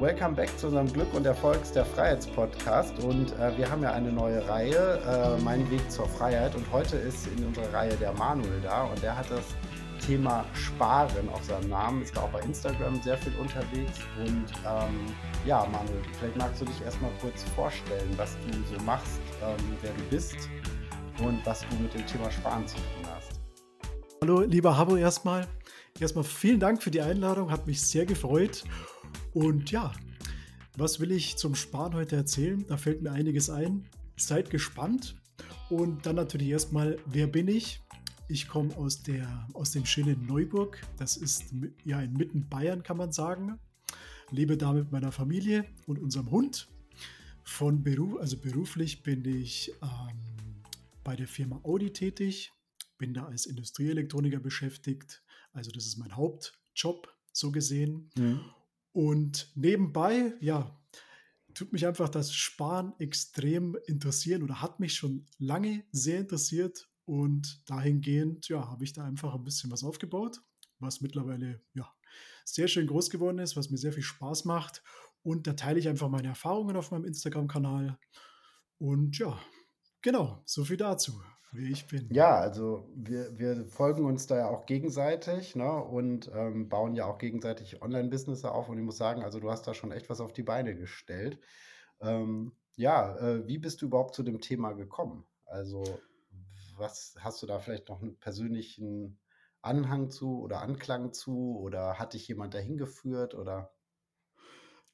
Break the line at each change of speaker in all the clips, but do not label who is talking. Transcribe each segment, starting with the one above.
Welcome back zu unserem Glück und Erfolgs der Freiheitspodcast. Und äh, wir haben ja eine neue Reihe, äh, Mein Weg zur Freiheit. Und heute ist in unserer Reihe der Manuel da und der hat das Thema Sparen auf seinem Namen, ist da auch bei Instagram sehr viel unterwegs. Und ähm, ja, Manuel, vielleicht magst du dich erstmal kurz vorstellen, was du so machst, ähm, wer du bist und was du mit dem Thema Sparen zu tun hast.
Hallo, lieber Habo, erstmal. Erstmal vielen Dank für die Einladung, hat mich sehr gefreut. Und ja, was will ich zum Sparen heute erzählen? Da fällt mir einiges ein. Seid gespannt. Und dann natürlich erstmal, wer bin ich? Ich komme aus, aus dem schönen Neuburg. Das ist ja inmitten Bayern, kann man sagen. Lebe da mit meiner Familie und unserem Hund. Von Beruf, also beruflich bin ich ähm, bei der Firma Audi tätig, bin da als Industrieelektroniker beschäftigt, also das ist mein Hauptjob, so gesehen. Mhm. Und nebenbei, ja, tut mich einfach das Sparen extrem interessieren oder hat mich schon lange sehr interessiert. Und dahingehend, ja, habe ich da einfach ein bisschen was aufgebaut, was mittlerweile, ja, sehr schön groß geworden ist, was mir sehr viel Spaß macht. Und da teile ich einfach meine Erfahrungen auf meinem Instagram-Kanal. Und ja, genau, so viel dazu wie ich bin.
Ja, also wir, wir folgen uns da ja auch gegenseitig ne, und ähm, bauen ja auch gegenseitig Online-Business auf. Und ich muss sagen, also du hast da schon echt was auf die Beine gestellt. Ähm, ja, äh, wie bist du überhaupt zu dem Thema gekommen? Also, was hast du da vielleicht noch einen persönlichen Anhang zu oder Anklang zu? Oder hat dich jemand dahin geführt? Oder?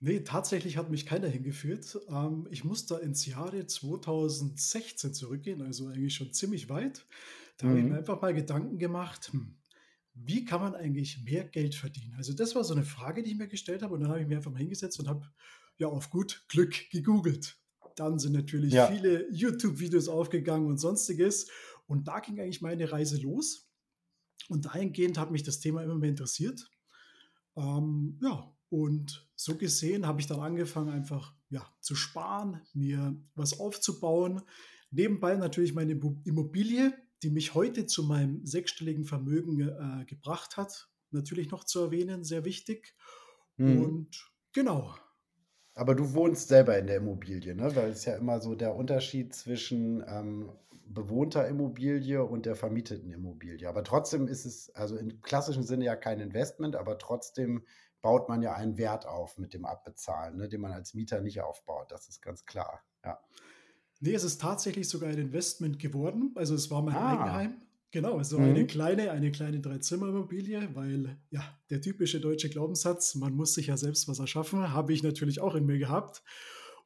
Nee, tatsächlich hat mich keiner hingeführt. Ähm, ich muss da ins Jahre 2016 zurückgehen, also eigentlich schon ziemlich weit. Da habe ich mir mhm. einfach mal Gedanken gemacht, hm, wie kann man eigentlich mehr Geld verdienen? Also das war so eine Frage, die ich mir gestellt habe und dann habe ich mir einfach mal hingesetzt und habe ja auf gut Glück gegoogelt. Dann sind natürlich Ja. viele YouTube-Videos aufgegangen und sonstiges und da ging eigentlich meine Reise los und dahingehend hat mich das Thema immer mehr interessiert. Ähm, ja, und so gesehen habe ich dann angefangen, einfach ja, zu sparen, mir was aufzubauen. Nebenbei natürlich meine Immobilie, die mich heute zu meinem sechsstelligen Vermögen äh, gebracht hat, natürlich noch zu erwähnen, sehr wichtig. Mhm. Und genau.
Aber du wohnst selber in der Immobilie, ne? Weil es ja immer so der Unterschied zwischen ähm, bewohnter Immobilie und der vermieteten Immobilie. Aber trotzdem ist es, also im klassischen Sinne ja kein Investment, aber trotzdem baut man ja einen Wert auf mit dem Abbezahlen, ne, den man als Mieter nicht aufbaut. Das ist ganz klar. Ja.
Nee, es ist tatsächlich sogar ein Investment geworden. Also es war mein ah. Eigenheim. Genau, also mhm. eine kleine, eine kleine Dreizimmerimmobilie, weil ja, der typische deutsche Glaubenssatz, man muss sich ja selbst was erschaffen, habe ich natürlich auch in mir gehabt.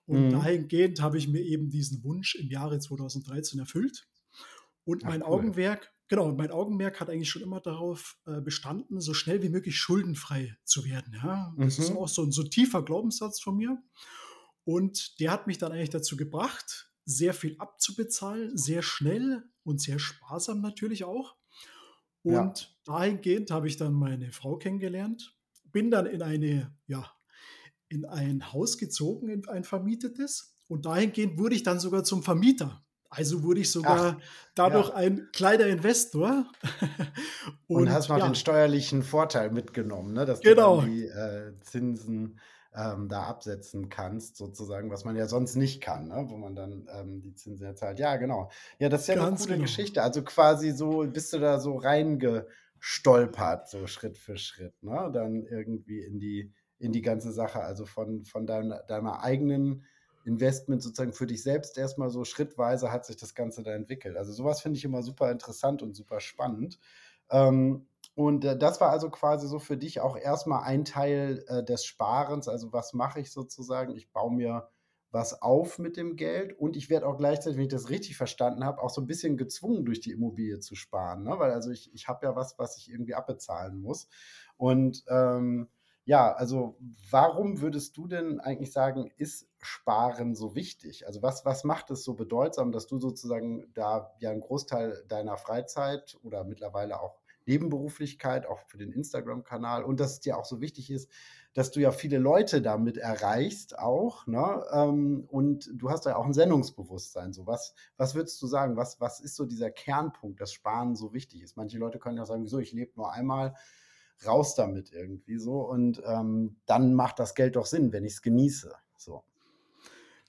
Und mhm. dahingehend habe ich mir eben diesen Wunsch im Jahre 2013 erfüllt. Und Ach, mein cool. Augenmerk Genau, mein Augenmerk hat eigentlich schon immer darauf äh, bestanden, so schnell wie möglich schuldenfrei zu werden. Ja? Das mhm. ist auch so ein so tiefer Glaubenssatz von mir. Und der hat mich dann eigentlich dazu gebracht, sehr viel abzubezahlen, sehr schnell und sehr sparsam natürlich auch. Und ja. dahingehend habe ich dann meine Frau kennengelernt, bin dann in eine, ja, in ein Haus gezogen, in ein vermietetes. Und dahingehend wurde ich dann sogar zum Vermieter. Also wurde ich sogar Ach, dadurch ja. ein kleiner Investor.
und, und, hast noch ja. den steuerlichen Vorteil mitgenommen, ne? dass genau. du die äh, Zinsen ähm, da absetzen kannst, sozusagen, was man ja sonst nicht kann, ne? wo man dann ähm, die Zinsen erzahlt. Ja, genau. Ja, das ist ja Ganz eine coole genau. Geschichte. Also quasi so bist du da so reingestolpert, so Schritt für Schritt, ne? Dann irgendwie in die, in die ganze Sache, also von, von deiner, deiner eigenen Investment sozusagen für dich selbst erstmal so schrittweise hat sich das Ganze da entwickelt. Also sowas finde ich immer super interessant und super spannend. Ähm, und äh, das war also quasi so für dich auch erstmal ein Teil äh, des Sparens. Also was mache ich sozusagen? Ich baue mir was auf mit dem Geld und ich werde auch gleichzeitig, wenn ich das richtig verstanden habe, auch so ein bisschen gezwungen, durch die Immobilie zu sparen. Ne? Weil also ich, ich habe ja was, was ich irgendwie abbezahlen muss. Und ähm, ja, also warum würdest du denn eigentlich sagen, ist Sparen so wichtig? Also was, was macht es so bedeutsam, dass du sozusagen da ja einen Großteil deiner Freizeit oder mittlerweile auch Nebenberuflichkeit, auch für den Instagram-Kanal und dass es dir auch so wichtig ist, dass du ja viele Leute damit erreichst auch, ne? Ähm, und du hast ja auch ein Sendungsbewusstsein. So, was, was würdest du sagen? Was, was ist so dieser Kernpunkt, dass Sparen so wichtig ist? Manche Leute können ja sagen, wieso, ich lebe nur einmal, raus damit irgendwie so. Und ähm, dann macht das Geld doch Sinn, wenn ich es genieße. So.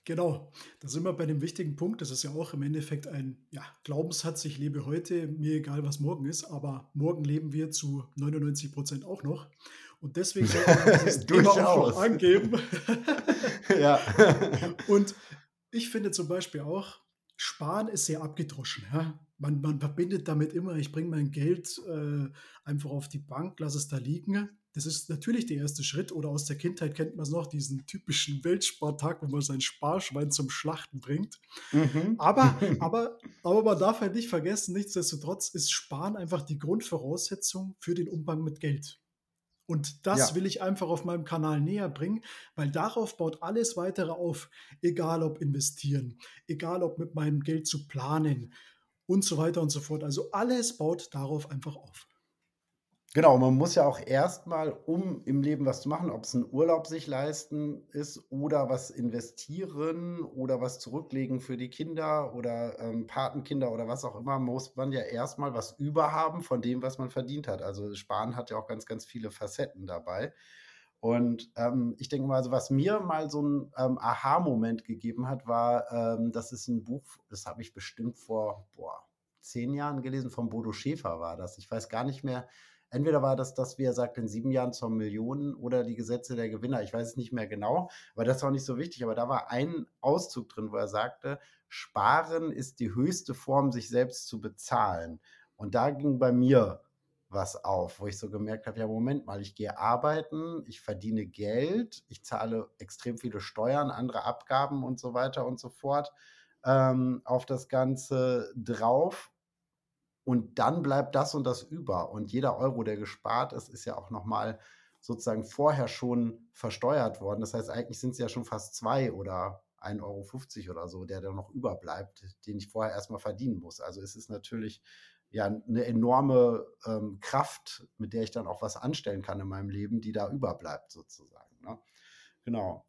Genau, da sind wir bei dem wichtigen Punkt. Das ist ja auch im Endeffekt ein ja, Glaubenssatz, ich lebe heute, mir egal, was morgen ist, aber morgen leben wir zu 99 Prozent auch noch. Und deswegen sollte man das Thema auch angeben. ja. Und ich finde zum Beispiel auch, Sparen ist sehr abgedroschen. Ja? Man, man verbindet damit immer, ich bringe mein Geld äh, einfach auf die Bank, lasse es da liegen. Das ist natürlich der erste Schritt. Oder aus der Kindheit kennt man es noch, diesen typischen Weltspartag, wo man sein Sparschwein zum Schlachten bringt. Mhm. Aber, aber, aber man darf halt nicht vergessen, nichtsdestotrotz ist Sparen einfach die Grundvoraussetzung für den Umgang mit Geld. Und das ja. will ich einfach auf meinem Kanal näher bringen, weil darauf baut alles weitere auf. Egal ob investieren, egal ob mit meinem Geld zu planen und so weiter und so fort. Also alles baut darauf einfach auf.
Genau, man muss ja auch erstmal, um im Leben was zu machen, ob es ein Urlaub sich leisten ist oder was investieren oder was zurücklegen für die Kinder oder ähm, Patenkinder oder was auch immer, muss man ja erstmal was überhaben von dem, was man verdient hat. Also Sparen hat ja auch ganz, ganz viele Facetten dabei. Und ähm, ich denke mal, also was mir mal so ein ähm, Aha-Moment gegeben hat, war, ähm, das ist ein Buch, das habe ich bestimmt vor boah, zehn Jahren gelesen, von Bodo Schäfer war das. Ich weiß gar nicht mehr, Entweder war das das, wie er sagt, in sieben Jahren zur Million oder die Gesetze der Gewinner. Ich weiß es nicht mehr genau, aber das auch nicht so wichtig. Aber da war ein Auszug drin, wo er sagte, Sparen ist die höchste Form, sich selbst zu bezahlen. Und da ging bei mir was auf, wo ich so gemerkt habe, ja, Moment mal, ich gehe arbeiten, ich verdiene Geld, ich zahle extrem viele Steuern, andere Abgaben und so weiter und so fort ähm, auf das Ganze drauf und dann bleibt das und das über. Und jeder Euro, der gespart ist, ist ja auch nochmal sozusagen vorher schon versteuert worden. Das heißt, eigentlich sind es ja schon fast zwei oder 1,50 Euro oder so, der da noch überbleibt, den ich vorher erstmal verdienen muss. Also es ist natürlich ja eine enorme ähm, Kraft, mit der ich dann auch was anstellen kann in meinem Leben, die da überbleibt sozusagen. Ne? Genau.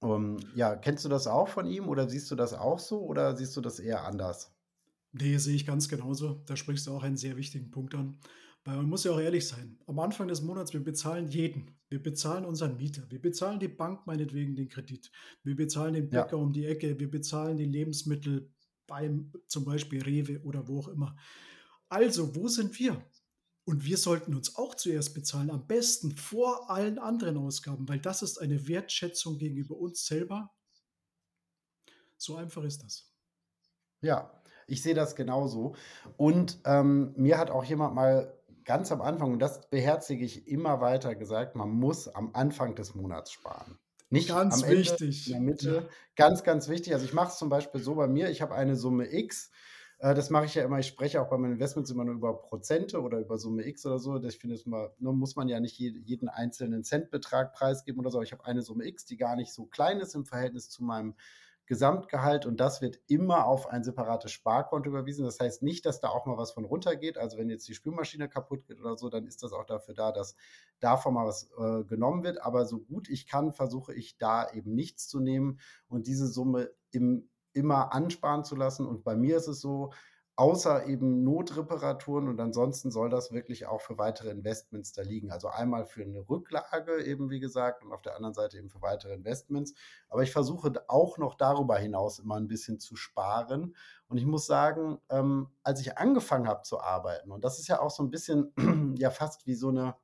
Um, ähm, ja, kennst du das auch von ihm oder siehst du das auch so oder siehst du das eher anders?
Nee, sehe ich ganz genauso. Da sprichst du auch einen sehr wichtigen Punkt an. Weil man muss ja auch ehrlich sein. Am Anfang des Monats, wir bezahlen jeden. Wir bezahlen unseren Mieter. Wir bezahlen die Bank meinetwegen den Kredit. Wir bezahlen den Bäcker ja. um die Ecke. Wir bezahlen die Lebensmittel beim zum Beispiel Rewe oder wo auch immer. Also, wo sind wir? Und wir sollten uns auch zuerst bezahlen, am besten vor allen anderen Ausgaben, weil das ist eine Wertschätzung gegenüber uns selber. So einfach ist das.
Ja, ich sehe das genauso. Und ähm, mir hat auch jemand mal ganz am Anfang, und das beherzige ich immer weiter gesagt, man muss am Anfang des Monats sparen. Nicht ganz am Ende, wichtig. in der Mitte. Ganz, ganz wichtig. Also ich mache es zum Beispiel so bei mir, ich habe eine Summe X. Äh, das mache ich ja immer, ich spreche auch bei meinen Investments immer nur über Prozente oder über Summe X oder so. Ich finde es mal, nur muss man ja nicht jeden einzelnen Centbetrag preisgeben oder so. Ich habe eine Summe X, die gar nicht so klein ist im Verhältnis zu meinem Gesamtgehalt und das wird immer auf ein separates Sparkonto überwiesen. Das heißt nicht, dass da auch mal was von runtergeht. Also wenn jetzt die Spülmaschine kaputt geht oder so, dann ist das auch dafür da, dass davon mal was äh, genommen wird. Aber so gut ich kann, versuche ich da eben nichts zu nehmen und diese Summe im, immer ansparen zu lassen. Und bei mir ist es so, außer eben Notreparaturen und ansonsten soll das wirklich auch für weitere Investments da liegen. Also einmal für eine Rücklage eben, wie gesagt, und auf der anderen Seite eben für weitere Investments. Aber ich versuche auch noch darüber hinaus immer ein bisschen zu sparen. Und ich muss sagen, ähm, als ich angefangen habe zu arbeiten, und das ist ja auch so ein bisschen ja fast wie so eine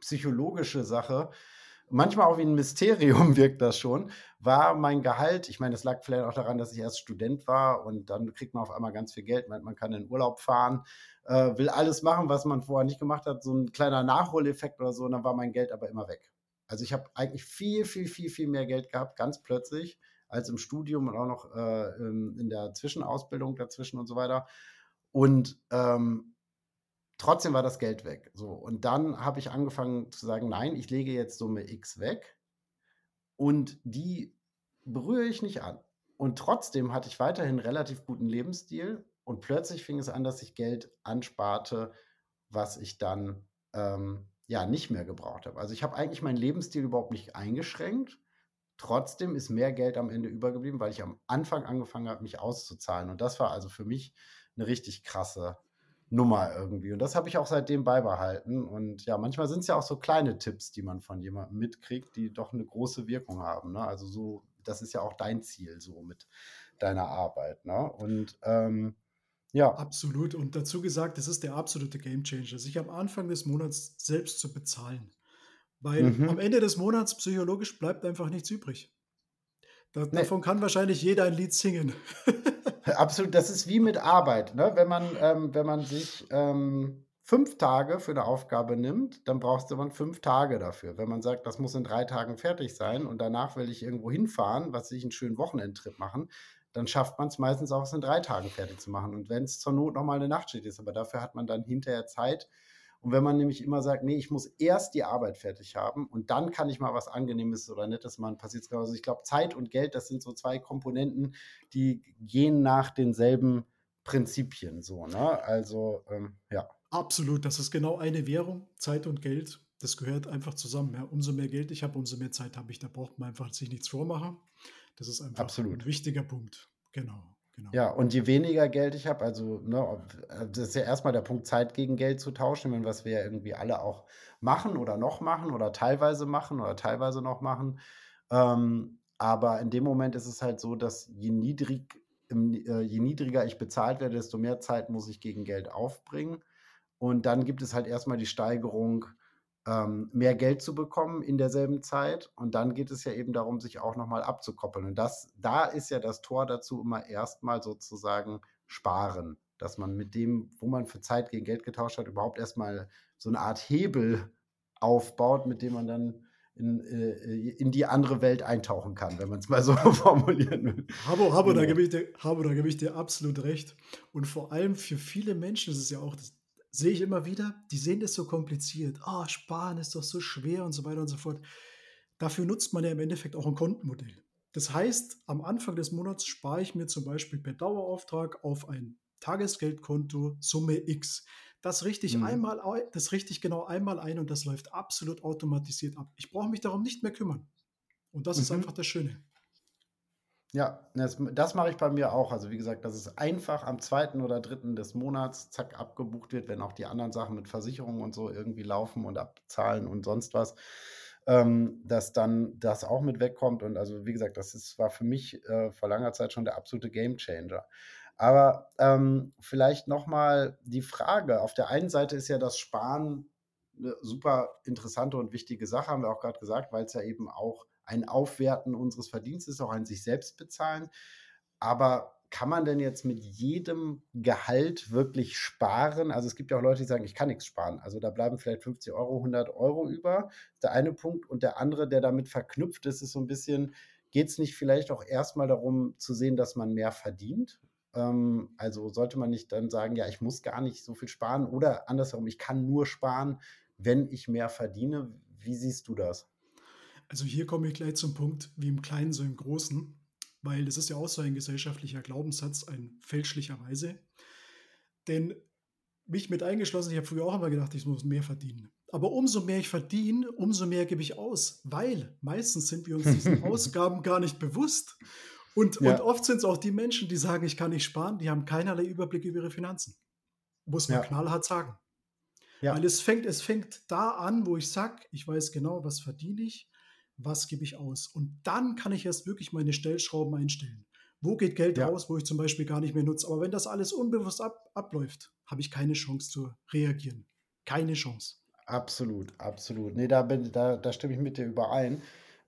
psychologische Sache, manchmal auch wie ein Mysterium wirkt das schon, war mein Gehalt, ich meine, das lag vielleicht auch daran, dass ich erst Student war und dann kriegt man auf einmal ganz viel Geld, man kann in Urlaub fahren, äh, will alles machen, was man vorher nicht gemacht hat, so ein kleiner Nachholeffekt oder so, und dann war mein Geld aber immer weg. Also ich habe eigentlich viel, viel, viel, viel mehr Geld gehabt, ganz plötzlich, als im Studium und auch noch äh, in der Zwischenausbildung dazwischen und so weiter. Und ähm, trotzdem war das Geld weg. So, und dann habe ich angefangen zu sagen, nein, ich lege jetzt Summe X weg und die berühre ich nicht an. Und trotzdem hatte ich weiterhin relativ guten Lebensstil und plötzlich fing es an, dass ich Geld ansparte, was ich dann ähm, ja nicht mehr gebraucht habe. Also ich habe eigentlich meinen Lebensstil überhaupt nicht eingeschränkt. Trotzdem ist mehr Geld am Ende übergeblieben, weil ich am Anfang angefangen habe, mich auszuzahlen. Und das war also für mich eine richtig krasse Nummer irgendwie. Und das habe ich auch seitdem beibehalten. Und ja, manchmal sind es ja auch so kleine Tipps, die man von jemandem mitkriegt, die doch eine große Wirkung haben. Ne? Also so, das ist ja auch dein Ziel so mit deiner Arbeit. Ne? Und ähm, ja.
Absolut. Und dazu gesagt, das ist der absolute Gamechanger, sich am Anfang des Monats selbst zu bezahlen. Weil mhm. am Ende des Monats psychologisch bleibt einfach nichts übrig. Da, nee. Davon kann wahrscheinlich jeder ein Lied singen.
Absolut, das ist wie mit Arbeit. Ne? Wenn, man, ähm, wenn man sich ähm, fünf Tage für eine Aufgabe nimmt, dann brauchst du man fünf Tage dafür. Wenn man sagt, das muss in drei Tagen fertig sein und danach will ich irgendwo hinfahren, was ich einen schönen Wochenendtrip machen, dann schafft man es meistens auch, es in drei Tagen fertig zu machen. Und wenn es zur Not nochmal eine Nachtschicht ist, aber dafür hat man dann hinterher Zeit, und wenn man nämlich immer sagt, nee, ich muss erst die Arbeit fertig haben und dann kann ich mal was Angenehmes oder Nettes machen, passiert es Also ich glaube, Zeit und Geld, das sind so zwei Komponenten, die gehen nach denselben Prinzipien so, ne? Also, ähm, ja.
Absolut, das ist genau eine Währung, Zeit und Geld. Das gehört einfach zusammen. Ja. Umso mehr Geld ich habe, umso mehr Zeit habe ich. Da braucht man einfach sich nichts vormachen. Das ist einfach
Absolut.
ein wichtiger Punkt. Genau.
Genau. Ja, und je weniger Geld ich habe, also ne, äh, das ist ja erstmal der Punkt, Zeit gegen Geld zu tauschen, was wir ja irgendwie alle auch machen oder noch machen oder teilweise machen oder teilweise noch machen. Ähm, aber in dem Moment ist es halt so, dass je, niedrig, äh, je niedriger ich bezahlt werde, desto mehr Zeit muss ich gegen Geld aufbringen. Und dann gibt es halt erstmal die Steigerung ähm, mehr Geld zu bekommen in derselben Zeit. Und dann geht es ja eben darum, sich auch nochmal abzukoppeln. Und das, da ist ja das Tor dazu immer erstmal sozusagen sparen. Dass man mit dem, wo man für Zeit gegen Geld getauscht hat, überhaupt erstmal so eine Art Hebel aufbaut, mit dem man dann in, äh, in die andere Welt eintauchen kann, wenn man es mal so formulieren will.
Habo, Habo, genau. da gebe ich, dir, Habo, da gebe ich dir absolut recht. Und vor allem für viele Menschen ist es ja auch das, sehe ich immer wieder, die sehen das so kompliziert. Ah, oh, sparen ist doch so schwer und so weiter und so fort. Dafür nutzt man ja im Endeffekt auch ein Kontenmodell. Das heißt, am Anfang des Monats spare ich mir zum Beispiel per Dauerauftrag auf ein Tagesgeldkonto Summe X. Das richte ich mhm. einmal, das richte ich genau einmal ein und das läuft absolut automatisiert ab. Ich brauche mich darum nicht mehr kümmern. Und das mhm. ist einfach das Schöne.
Ja, das, das mache ich bei mir auch. Also wie gesagt, dass es einfach am zweiten oder dritten des Monats zack abgebucht wird, wenn auch die anderen Sachen mit Versicherungen und so irgendwie laufen und abzahlen und sonst was, ähm, dass dann das auch mit wegkommt. Und also wie gesagt, das ist, war für mich äh, vor langer Zeit schon der absolute Gamechanger. Aber ähm, vielleicht nochmal die Frage. Auf der einen Seite ist ja das Sparen eine super interessante und wichtige Sache, haben wir auch gerade gesagt, weil es ja eben auch ein Aufwerten unseres Verdienstes, auch ein sich selbst bezahlen. Aber kann man denn jetzt mit jedem Gehalt wirklich sparen? Also es gibt ja auch Leute, die sagen, ich kann nichts sparen. Also da bleiben vielleicht 50 Euro, 100 Euro über. Der eine Punkt und der andere, der damit verknüpft ist, ist so ein bisschen, geht es nicht vielleicht auch erstmal darum zu sehen, dass man mehr verdient? Ähm, also sollte man nicht dann sagen, ja, ich muss gar nicht so viel sparen oder andersherum, ich kann nur sparen, wenn ich mehr verdiene. Wie siehst du das?
Also hier komme ich gleich zum Punkt, wie im Kleinen so im Großen, weil das ist ja auch so ein gesellschaftlicher Glaubenssatz, ein fälschlicherweise. Denn mich mit eingeschlossen, ich habe früher auch immer gedacht, ich muss mehr verdienen. Aber umso mehr ich verdiene, umso mehr gebe ich aus, weil meistens sind wir uns diesen Ausgaben gar nicht bewusst. Und, ja. und oft sind es auch die Menschen, die sagen, ich kann nicht sparen, die haben keinerlei Überblick über ihre Finanzen. Muss man ja. knallhart sagen. Ja. Weil es fängt, es fängt da an, wo ich sage, ich weiß genau, was verdiene ich, was gebe ich aus. Und dann kann ich erst wirklich meine Stellschrauben einstellen. Wo geht Geld ja. raus, wo ich zum Beispiel gar nicht mehr nutze. Aber wenn das alles unbewusst ab, abläuft, habe ich keine Chance zu reagieren. Keine Chance.
Absolut, absolut. Nee, da, bin, da, da stimme ich mit dir überein.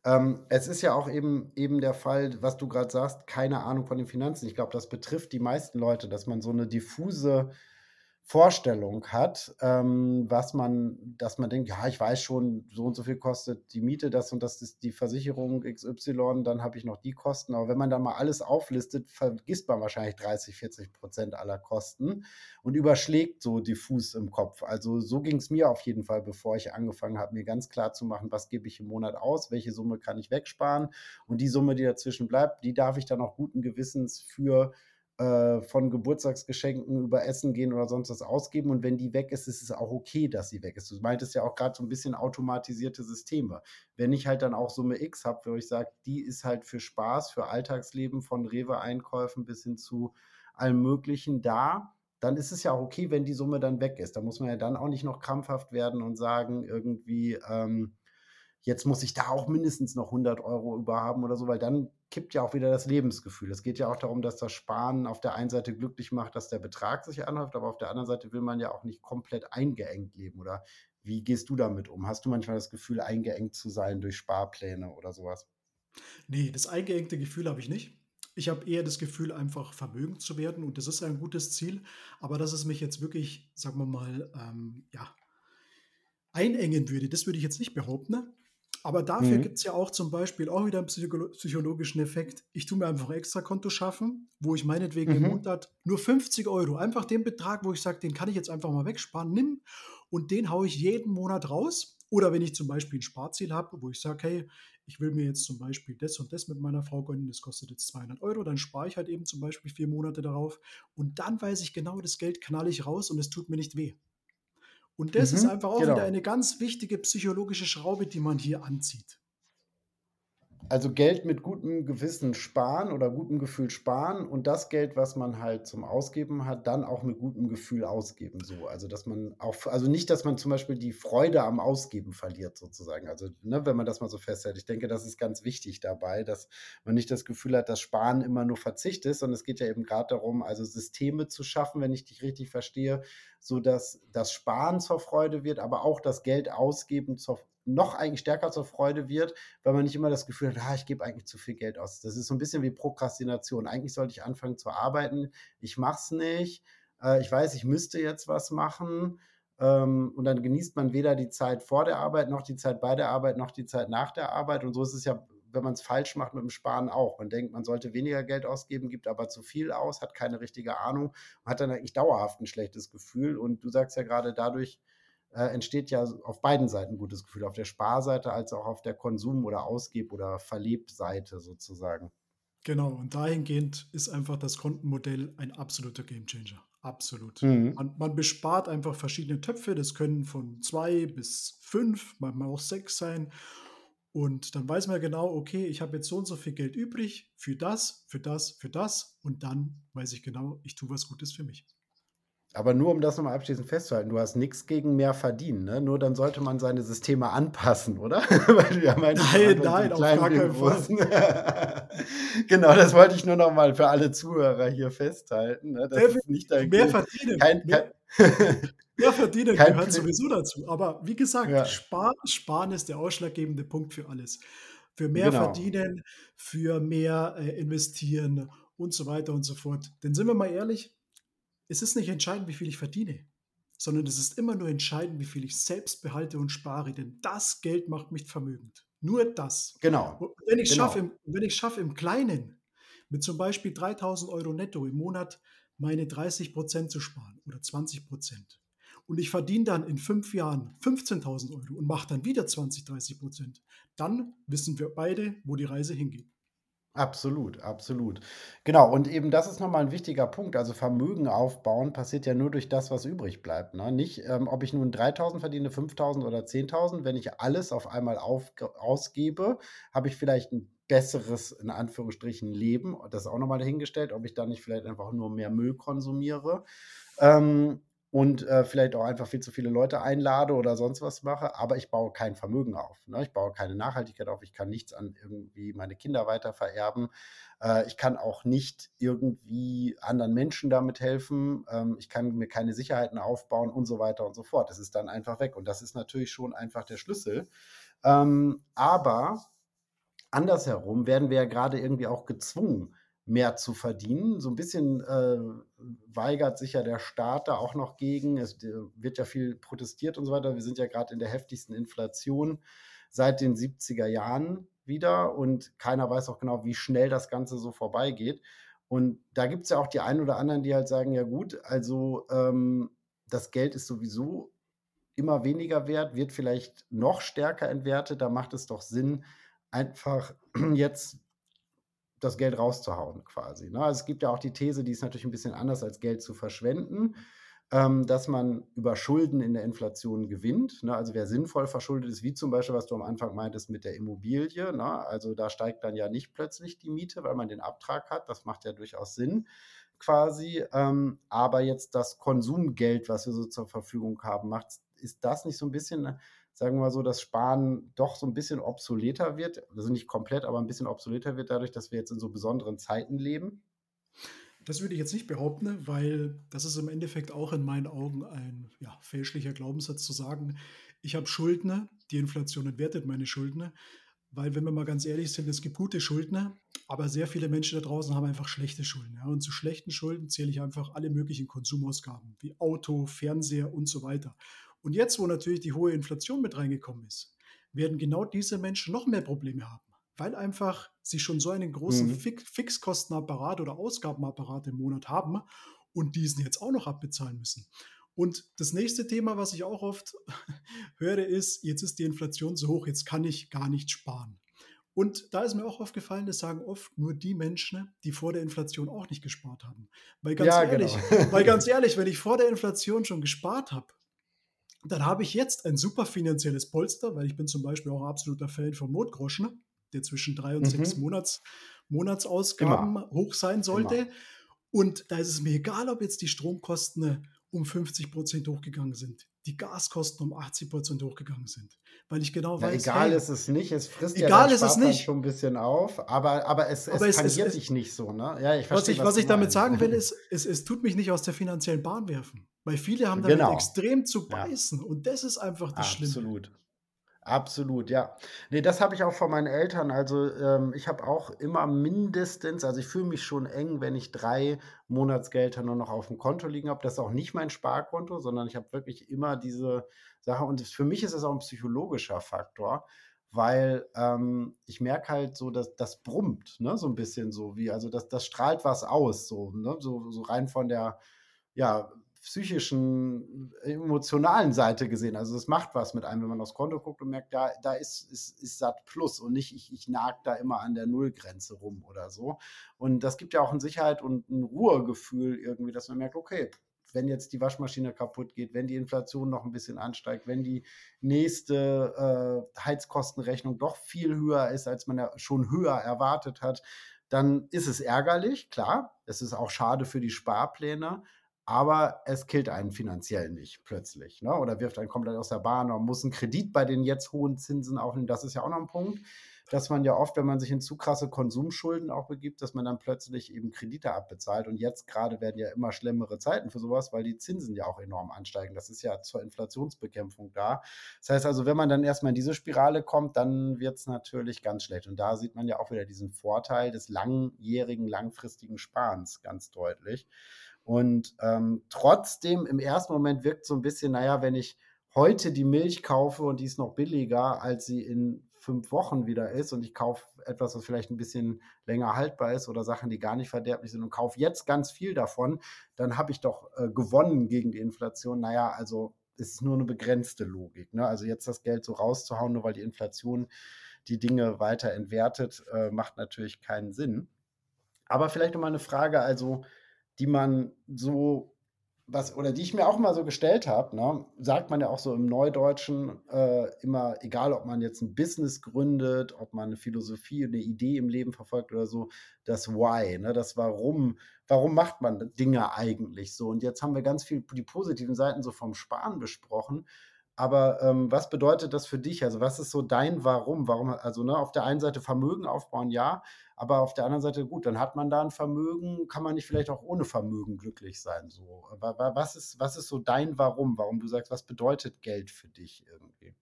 Ähm, es ist ja auch eben, eben der Fall, was du gerade sagst, keine Ahnung von den Finanzen. Ich glaube, das betrifft die meisten Leute, dass man so eine diffuse Vorstellung hat, ähm, was man, dass man denkt, ja, ich weiß schon, so und so viel kostet die Miete, das und das ist die Versicherung XY, dann habe ich noch die Kosten. Aber wenn man dann mal alles auflistet, vergisst man wahrscheinlich 30, 40 Prozent aller Kosten und überschlägt so diffus im Kopf. Also so ging es mir auf jeden Fall, bevor ich angefangen habe, mir ganz klar zu machen, was gebe ich im Monat aus, welche Summe kann ich wegsparen und die Summe, die dazwischen bleibt, die darf ich dann auch guten Gewissens für äh, von Geburtstagsgeschenken über Essen gehen oder sonst was ausgeben. Und wenn die weg ist, ist es auch okay, dass sie weg ist. Du meintest ja auch gerade so ein bisschen automatisierte Systeme. Wenn ich halt dann auch Summe X habe, wo ich sage, die ist halt für Spaß, für Alltagsleben von Rewe-Einkäufen bis hin zu allem Möglichen da, dann ist es ja auch okay, wenn die Summe dann weg ist. Da muss man ja dann auch nicht noch krampfhaft werden und sagen, irgendwie, ähm, jetzt muss ich da auch mindestens noch 100 Euro überhaben oder so, weil dann kippt ja auch wieder das Lebensgefühl. Es geht ja auch darum, dass das Sparen auf der einen Seite glücklich macht, dass der Betrag sich anhäuft, aber auf der anderen Seite will man ja auch nicht komplett eingeengt leben. Oder wie gehst du damit um? Hast du manchmal das Gefühl, eingeengt zu sein durch Sparpläne oder sowas?
Nee, das eingeengte Gefühl habe ich nicht. Ich habe eher das Gefühl, einfach vermögend zu werden und das ist ein gutes Ziel. Aber dass es mich jetzt wirklich, sagen wir mal, ähm, ja, einengen würde, das würde ich jetzt nicht behaupten. Aber dafür mhm. gibt es ja auch zum Beispiel auch wieder einen psychologischen Effekt. Ich tue mir einfach ein Extrakonto schaffen, wo ich meinetwegen mhm. im Monat nur 50 Euro, einfach den Betrag, wo ich sage, den kann ich jetzt einfach mal wegsparen, nimm und den haue ich jeden Monat raus. Oder wenn ich zum Beispiel ein Sparziel habe, wo ich sage, hey, ich will mir jetzt zum Beispiel das und das mit meiner Frau gönnen, das kostet jetzt 200 Euro, dann spare ich halt eben zum Beispiel vier Monate darauf und dann weiß ich genau, das Geld knall ich raus und es tut mir nicht weh. Und das mhm, ist einfach auch genau. wieder eine ganz wichtige psychologische Schraube, die man hier anzieht.
Also Geld mit gutem Gewissen sparen oder gutem Gefühl sparen und das Geld, was man halt zum Ausgeben hat, dann auch mit gutem Gefühl ausgeben. So, also dass man auch, also nicht, dass man zum Beispiel die Freude am Ausgeben verliert, sozusagen. Also, ne, wenn man das mal so festhält. Ich denke, das ist ganz wichtig dabei, dass man nicht das Gefühl hat, dass Sparen immer nur Verzicht ist, sondern es geht ja eben gerade darum, also Systeme zu schaffen, wenn ich dich richtig verstehe, so dass das Sparen zur Freude wird, aber auch das Geld ausgeben zur noch eigentlich stärker zur Freude wird, weil man nicht immer das Gefühl hat, ah, ich gebe eigentlich zu viel Geld aus. Das ist so ein bisschen wie Prokrastination. Eigentlich sollte ich anfangen zu arbeiten, ich mache es nicht. Äh, ich weiß, ich müsste jetzt was machen. Ähm, und dann genießt man weder die Zeit vor der Arbeit, noch die Zeit bei der Arbeit, noch die Zeit nach der Arbeit. Und so ist es ja, wenn man es falsch macht mit dem Sparen auch. Man denkt, man sollte weniger Geld ausgeben, gibt aber zu viel aus, hat keine richtige Ahnung, hat dann eigentlich dauerhaft ein schlechtes Gefühl. Und du sagst ja gerade dadurch, äh, entsteht ja auf beiden Seiten ein gutes Gefühl, auf der Sparseite als auch auf der Konsum- oder Ausgeb- oder Verlebseite sozusagen.
Genau, und dahingehend ist einfach das Kontenmodell ein absoluter Gamechanger. Absolut. Mhm. Man, man, bespart einfach verschiedene Töpfe, das können von zwei bis fünf, manchmal auch sechs sein. Und dann weiß man genau, okay, ich habe jetzt so und so viel Geld übrig für das, für das, für das. Und dann weiß ich genau, ich tue was Gutes für mich.
Aber nur um das nochmal abschließend festzuhalten, du hast nichts gegen mehr verdienen, ne? Nur dann sollte man seine Systeme anpassen, oder?
Weil ja nein, nein, auf gar keinen Fall.
genau, das wollte ich nur nochmal für alle Zuhörer hier festhalten. Ne?
Das ist nicht dein mehr verdienen. Kein, kein, mehr verdienen kein gehört sowieso dazu. Aber wie gesagt, ja. Spar, Sparen ist der ausschlaggebende Punkt für alles. Für mehr genau. verdienen, für mehr äh, investieren und so weiter und so fort. Denn sind wir mal ehrlich, es ist nicht entscheidend, wie viel ich verdiene, sondern es ist immer nur entscheidend, wie viel ich selbst behalte und spare, denn das Geld macht mich vermögend. Nur das.
Genau.
wenn ich genau. schaffe, wenn ich schaffe im Kleinen mit zum Beispiel 3000 Euro netto im Monat meine 30 Prozent zu sparen oder 20 Prozent und ich verdiene dann in fünf Jahren 15.000 Euro und mache dann wieder 20, 30 Prozent, dann wissen wir beide, wo die Reise hingeht.
Absolut, absolut. Genau, und eben das ist nochmal ein wichtiger Punkt. Also Vermögen aufbauen passiert ja nur durch das, was übrig bleibt. Ne? Nicht, ähm, ob ich nun 3000 verdiene, 5000 oder 10.000. Wenn ich alles auf einmal auf, ausgebe, habe ich vielleicht ein besseres, in Anführungsstrichen, Leben. Das ist auch nochmal dahingestellt, ob ich dann nicht vielleicht einfach nur mehr Müll konsumiere. Ähm, und äh, vielleicht auch einfach viel zu viele Leute einlade oder sonst was mache, aber ich baue kein Vermögen auf. Ne? Ich baue keine Nachhaltigkeit auf, ich kann nichts an irgendwie meine Kinder weiter vererben. Äh, ich kann auch nicht irgendwie anderen Menschen damit helfen. Ähm, ich kann mir keine Sicherheiten aufbauen und so weiter und so fort. Das ist dann einfach weg. Und das ist natürlich schon einfach der Schlüssel. Ähm, aber andersherum werden wir ja gerade irgendwie auch gezwungen, mehr zu verdienen. So ein bisschen äh, weigert sich ja der Staat da auch noch gegen. Es wird ja viel protestiert und so weiter. Wir sind ja gerade in der heftigsten Inflation seit den 70er Jahren wieder und keiner weiß auch genau, wie schnell das Ganze so vorbeigeht. Und da gibt es ja auch die einen oder anderen, die halt sagen, ja gut, also ähm, das Geld ist sowieso immer weniger wert, wird vielleicht noch stärker entwertet. Da macht es doch Sinn, einfach jetzt das Geld rauszuhauen quasi. Ne? Also es gibt ja auch die These, die ist natürlich ein bisschen anders als Geld zu verschwenden, ähm, dass man über Schulden in der Inflation gewinnt. Ne? Also wer sinnvoll verschuldet ist, wie zum Beispiel, was du am Anfang meintest mit der Immobilie. Ne? Also da steigt dann ja nicht plötzlich die Miete, weil man den Abtrag hat. Das macht ja durchaus Sinn. quasi. Ähm, aber jetzt das Konsumgeld, was wir so zur Verfügung haben, macht, ist das nicht so ein bisschen, sagen wir mal so, dass Sparen doch so ein bisschen obsoleter wird? Also nicht komplett, aber ein bisschen obsoleter wird dadurch, dass wir jetzt in so besonderen Zeiten leben?
Das würde ich jetzt nicht behaupten, weil das ist im Endeffekt auch in meinen Augen ein ja, fälschlicher Glaubenssatz zu sagen, ich habe Schuldner, die Inflation entwertet meine Schuldner. Weil, wenn wir mal ganz ehrlich sind, es gibt gute Schuldner, aber sehr viele Menschen da draußen haben einfach schlechte Schulden. Ja? Und zu schlechten Schulden zähle ich einfach alle möglichen Konsumausgaben, wie Auto, Fernseher und so weiter. Und jetzt, wo natürlich die hohe Inflation mit reingekommen ist, werden genau diese Menschen noch mehr Probleme haben, weil einfach sie schon so einen großen mhm. Fixkostenapparat oder Ausgabenapparat im Monat haben und diesen jetzt auch noch abbezahlen müssen. Und das nächste Thema, was ich auch oft höre, ist, jetzt ist die Inflation so hoch, jetzt kann ich gar nicht sparen. Und da ist mir auch aufgefallen, das sagen oft nur die Menschen, die vor der Inflation auch nicht gespart haben. Weil ganz ja, ehrlich, genau. weil ganz ehrlich, wenn ich vor der Inflation schon gespart habe, dann habe ich jetzt ein super finanzielles Polster, weil ich bin zum Beispiel auch absoluter Fan vom Notgroschen, der zwischen drei und mhm. sechs Monats, Monatsausgaben Immer. hoch sein sollte. Immer. Und da ist es mir egal, ob jetzt die Stromkosten um 50 Prozent hochgegangen sind, die Gaskosten um 80 Prozent hochgegangen sind. Weil ich genau
ja,
weiß.
Egal hey, ist es nicht, es frisst egal ja ist es nicht. schon ein bisschen auf, aber, aber es, aber es, es, es dich nicht so. Ne?
Ja, ich verstehe, was ich, was, was ich damit sagen will, ist, es, es tut mich nicht aus der finanziellen Bahn werfen. Weil viele haben damit genau. extrem zu beißen. Ja. Und das ist einfach das Absolut.
Schlimme. Absolut. Absolut, ja. Ne, das habe ich auch von meinen Eltern. Also, ähm, ich habe auch immer mindestens also, ich fühle mich schon eng, wenn ich drei Monatsgelder nur noch auf dem Konto liegen habe. Das ist auch nicht mein Sparkonto, sondern ich habe wirklich immer diese Sache und für mich ist es auch ein psychologischer Faktor, weil, ähm, ich merke halt so, dass das brummt, ne, so ein bisschen so wie also, das das strahlt was aus so, ne, so so rein von der, ja, psychischen, emotionalen Seite gesehen. Also es macht was mit einem, wenn man aufs Konto guckt und merkt, da, da ist, ist, ist satt plus und nicht, ich, ich nag da immer an der Nullgrenze rum oder so. Und das gibt ja auch eine Sicherheit und ein Ruhegefühl irgendwie, dass man merkt, okay, wenn jetzt die Waschmaschine kaputt geht, wenn die Inflation noch ein bisschen ansteigt, wenn die nächste äh, Heizkostenrechnung doch viel höher ist, als man ja schon höher erwartet hat, dann ist es ärgerlich, klar. Es ist auch schade für die Sparpläne, aber es killt einen finanziell nicht plötzlich ne? oder wirft einen komplett aus der Bahn oder muss einen Kredit bei den jetzt hohen Zinsen aufnehmen. Das ist ja auch noch ein Punkt, dass man ja oft, wenn man sich in zu krasse Konsumschulden auch begibt, dass man dann plötzlich eben Kredite abbezahlt. Und jetzt gerade werden ja immer schlimmere Zeiten für sowas, weil die Zinsen ja auch enorm ansteigen. Das ist ja zur Inflationsbekämpfung da. Das heißt also, wenn man dann erstmal in diese Spirale kommt, dann wird es natürlich ganz schlecht. Und da sieht man ja auch wieder diesen Vorteil des langjährigen, langfristigen Sparens ganz deutlich. Und ähm, trotzdem im ersten Moment wirkt so ein bisschen, naja, wenn ich heute die Milch kaufe und die ist noch billiger, als sie in fünf Wochen wieder ist und ich kaufe etwas, was vielleicht ein bisschen länger haltbar ist oder Sachen, die gar nicht verderblich sind und kaufe jetzt ganz viel davon, dann habe ich doch äh, gewonnen gegen die Inflation. Naja, also es ist nur eine begrenzte Logik. Ne? Also jetzt das Geld so rauszuhauen, nur weil die Inflation die Dinge weiter entwertet, äh, macht natürlich keinen Sinn. Aber vielleicht nochmal eine Frage, also die man so was oder die ich mir auch mal so gestellt habe, ne, sagt man ja auch so im Neudeutschen äh, immer, egal ob man jetzt ein Business gründet, ob man eine Philosophie, eine Idee im Leben verfolgt oder so, das Why, ne, das Warum, warum macht man Dinge eigentlich so? Und jetzt haben wir ganz viel die positiven Seiten so vom Sparen besprochen. Aber ähm, was bedeutet das für dich? Also, was ist so dein Warum? Warum, also ne, auf der einen Seite Vermögen aufbauen, ja, aber auf der anderen Seite, gut, dann hat man da ein Vermögen, kann man nicht vielleicht auch ohne Vermögen glücklich sein. So. Aber was ist, was ist so dein Warum? Warum du sagst, was bedeutet Geld für dich irgendwie?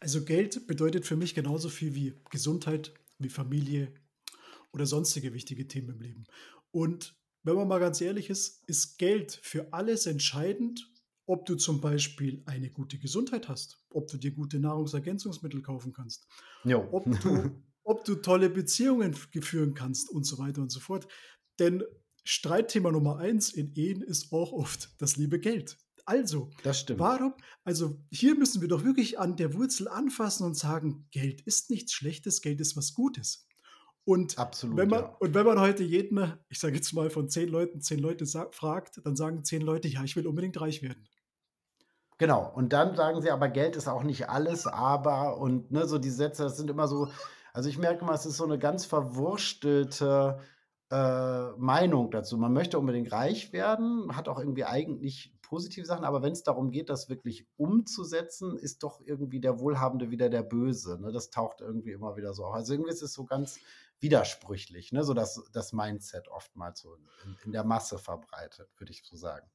Also Geld bedeutet für mich genauso viel wie Gesundheit, wie Familie oder sonstige wichtige Themen im Leben. Und wenn man mal ganz ehrlich ist, ist Geld für alles entscheidend ob du zum Beispiel eine gute Gesundheit hast, ob du dir gute Nahrungsergänzungsmittel kaufen kannst, ob du, ob du tolle Beziehungen führen kannst und so weiter und so fort. Denn Streitthema Nummer eins in Ehen ist auch oft das liebe Geld. Also, warum? Also, hier müssen wir doch wirklich an der Wurzel anfassen und sagen, Geld ist nichts Schlechtes, Geld ist was Gutes. Und, Absolut, wenn man, ja. und wenn man heute jeden, ich sage jetzt mal von zehn Leuten, zehn Leute fragt, dann sagen zehn Leute, ja, ich will unbedingt reich werden.
Genau, und dann sagen sie aber, Geld ist auch nicht alles, aber und ne, so die Sätze, das sind immer so, also ich merke mal, es ist so eine ganz verwurstelte äh, Meinung dazu. Man möchte unbedingt reich werden, hat auch irgendwie eigentlich positive Sachen, aber wenn es darum geht, das wirklich umzusetzen, ist doch irgendwie der Wohlhabende wieder der Böse. Ne? Das taucht irgendwie immer wieder so auf. Also irgendwie ist es so ganz widersprüchlich, ne? so dass das Mindset oftmals so in, in der Masse verbreitet, würde ich so sagen.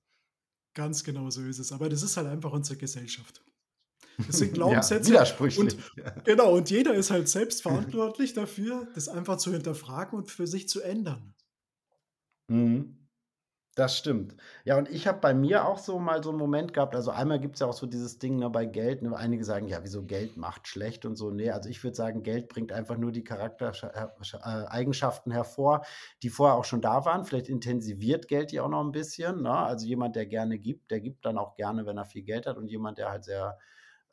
Ganz genau so ist es. Aber das ist halt einfach unsere Gesellschaft. Das sind Glaubenssätze.
ja, widersprüchlich.
Und, genau, und jeder ist halt selbst verantwortlich dafür, das einfach zu hinterfragen und für sich zu ändern.
Mhm. Das stimmt. Ja, und ich habe bei mir auch so mal so einen Moment gehabt, also einmal gibt es ja auch so dieses Ding, ne, bei Geld, ne, einige sagen: „Ja, wieso Geld macht schlecht“ und so. Ne, also ich würde sagen, Geld bringt einfach nur die Charaktereigenschaften äh, hervor, die vorher auch schon da waren. Vielleicht intensiviert Geld die auch noch ein bisschen, ne? Also jemand, der gerne gibt, der gibt dann auch gerne, wenn er viel Geld hat und jemand, der halt sehr,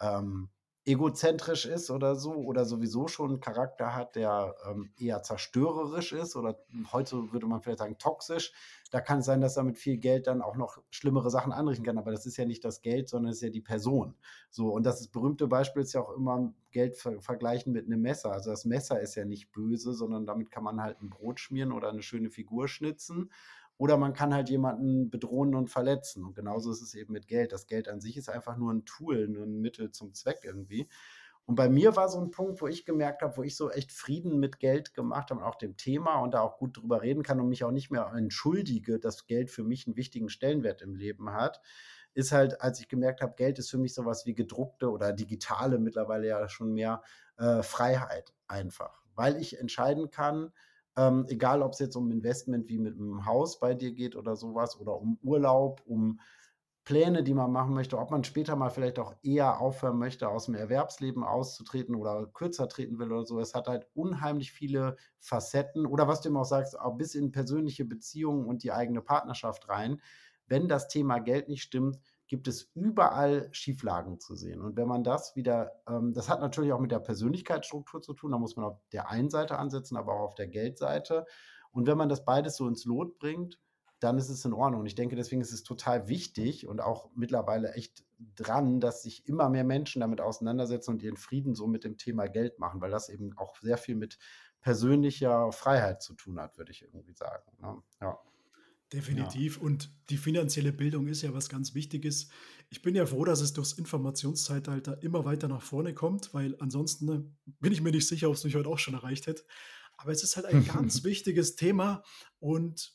ähm egozentrisch ist oder so oder sowieso schon einen Charakter hat, der ähm, eher zerstörerisch ist oder heute würde man vielleicht sagen toxisch, da kann es sein, dass er mit viel Geld dann auch noch schlimmere Sachen anrichten kann. Aber das ist ja nicht das Geld, sondern es ist ja die Person. So, und das, berühmte Beispiel ist ja auch immer Geld ver vergleichen mit einem Messer. Also das Messer ist ja nicht böse, sondern damit kann man halt ein Brot schmieren oder eine schöne Figur schnitzen. Oder man kann halt jemanden bedrohen und verletzen. Und genauso ist es eben mit Geld. Das Geld an sich ist einfach nur ein Tool, nur ein Mittel zum Zweck irgendwie. Und bei mir war so ein Punkt, wo ich gemerkt habe, wo ich so echt Frieden mit Geld gemacht habe und auch dem Thema und da auch gut drüber reden kann und mich auch nicht mehr entschuldige, dass Geld für mich einen wichtigen Stellenwert im Leben hat, ist halt, als ich gemerkt habe, Geld ist für mich sowas wie gedruckte oder digitale mittlerweile ja schon mehr äh, Freiheit einfach, weil ich entscheiden kann, ähm, egal, ob es jetzt um Investment wie mit einem Haus bei dir geht oder sowas oder um Urlaub, um Pläne, die man machen möchte, ob man später mal vielleicht auch eher aufhören möchte, aus dem Erwerbsleben auszutreten oder kürzer treten will oder so. Es hat halt unheimlich viele Facetten oder was du immer auch sagst, auch bis in persönliche Beziehungen und die eigene Partnerschaft rein. Wenn das Thema Geld nicht stimmt, gibt es überall Schieflagen zu sehen. Und wenn man das wieder, ähm, das hat natürlich auch mit der Persönlichkeitsstruktur zu tun, da muss man auf der einen Seite ansetzen, aber auch auf der Geldseite. Und wenn man das beides so ins Lot bringt, dann ist es in Ordnung. Und ich denke, deswegen ist es total wichtig und auch mittlerweile echt dran, dass sich immer mehr Menschen damit auseinandersetzen und ihren Frieden so mit dem Thema Geld machen, weil das eben auch sehr viel mit persönlicher Freiheit zu tun hat, würde ich irgendwie sagen. Ne? Ja.
Definitiv. Ja. Und die finanzielle Bildung ist ja was ganz Wichtiges. Ich bin ja froh, dass es durchs Informationszeitalter immer weiter nach vorne kommt, weil ansonsten ne, bin ich mir nicht sicher, ob es mich heute auch schon erreicht hätte. Aber es ist halt ein ganz wichtiges Thema und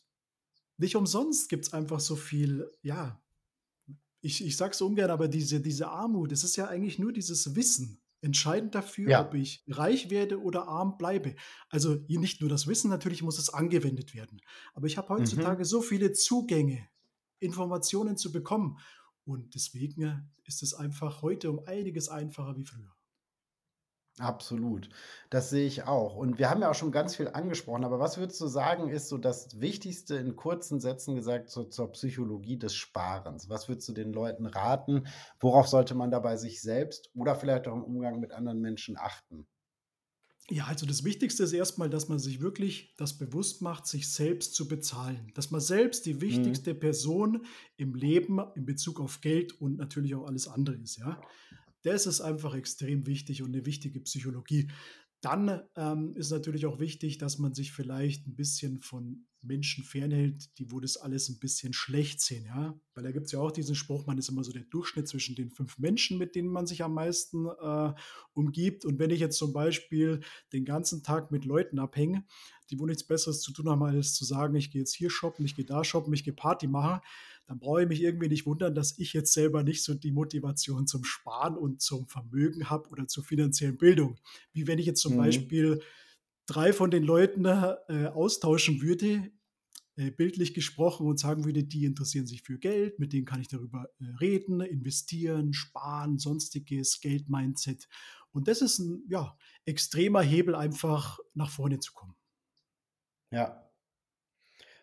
nicht umsonst gibt es einfach so viel, ja, ich, ich sage es ungern, aber diese, diese Armut, es ist ja eigentlich nur dieses Wissen entscheidend dafür, ja. ob ich reich werde oder arm bleibe. Also nicht nur das Wissen, natürlich muss es angewendet werden. Aber ich habe mhm. heutzutage mhm. so viele Zugänge, Informationen zu bekommen. Und deswegen ist es einfach heute um einiges einfacher wie früher.
Absolut. Das sehe ich auch. Und wir haben ja auch schon ganz viel angesprochen, aber was würdest du sagen, ist so das Wichtigste in kurzen Sätzen gesagt so zur Psychologie des Sparens? Was würdest du den Leuten raten? Worauf sollte man dabei sich selbst oder vielleicht auch im Umgang mit anderen Menschen achten?
Ja, also das Wichtigste ist erstmal, dass man sich wirklich das bewusst macht, sich selbst zu bezahlen. Dass man selbst die mhm. wichtigste mhm. Person im Leben in Bezug auf Geld und natürlich auch alles andere ist, ja. Das ist einfach extrem wichtig und eine wichtige Psychologie. Dann ähm, ist natürlich auch wichtig, dass man sich vielleicht ein bisschen von Menschen fernhält, die wo das alles ein bisschen schlecht sehen, ja. Weil da gibt es ja auch diesen Spruch, man ist immer so der Durchschnitt zwischen den fünf Menschen, mit denen man sich am meisten äh, umgibt. Und wenn ich jetzt zum Beispiel den ganzen Tag mit Leuten abhänge, die wo nichts Besseres zu tun haben, als zu sagen, ich gehe jetzt hier shoppen, ich gehe da shoppen, ich gehe Party machen, dann brauche ich mich irgendwie nicht wundern, dass ich jetzt selber nicht so die Motivation zum Sparen und zum Vermögen habe oder zur finanziellen Bildung. Wie wenn ich jetzt zum mhm. Beispiel drei von den Leuten äh, austauschen würde, äh, bildlich gesprochen und sagen würde, die interessieren sich für Geld, mit denen kann ich darüber äh, reden, investieren, sparen, sonstiges Geld-Mindset. Und das ist ein ja, extremer Hebel, einfach nach vorne zu kommen.
Ja,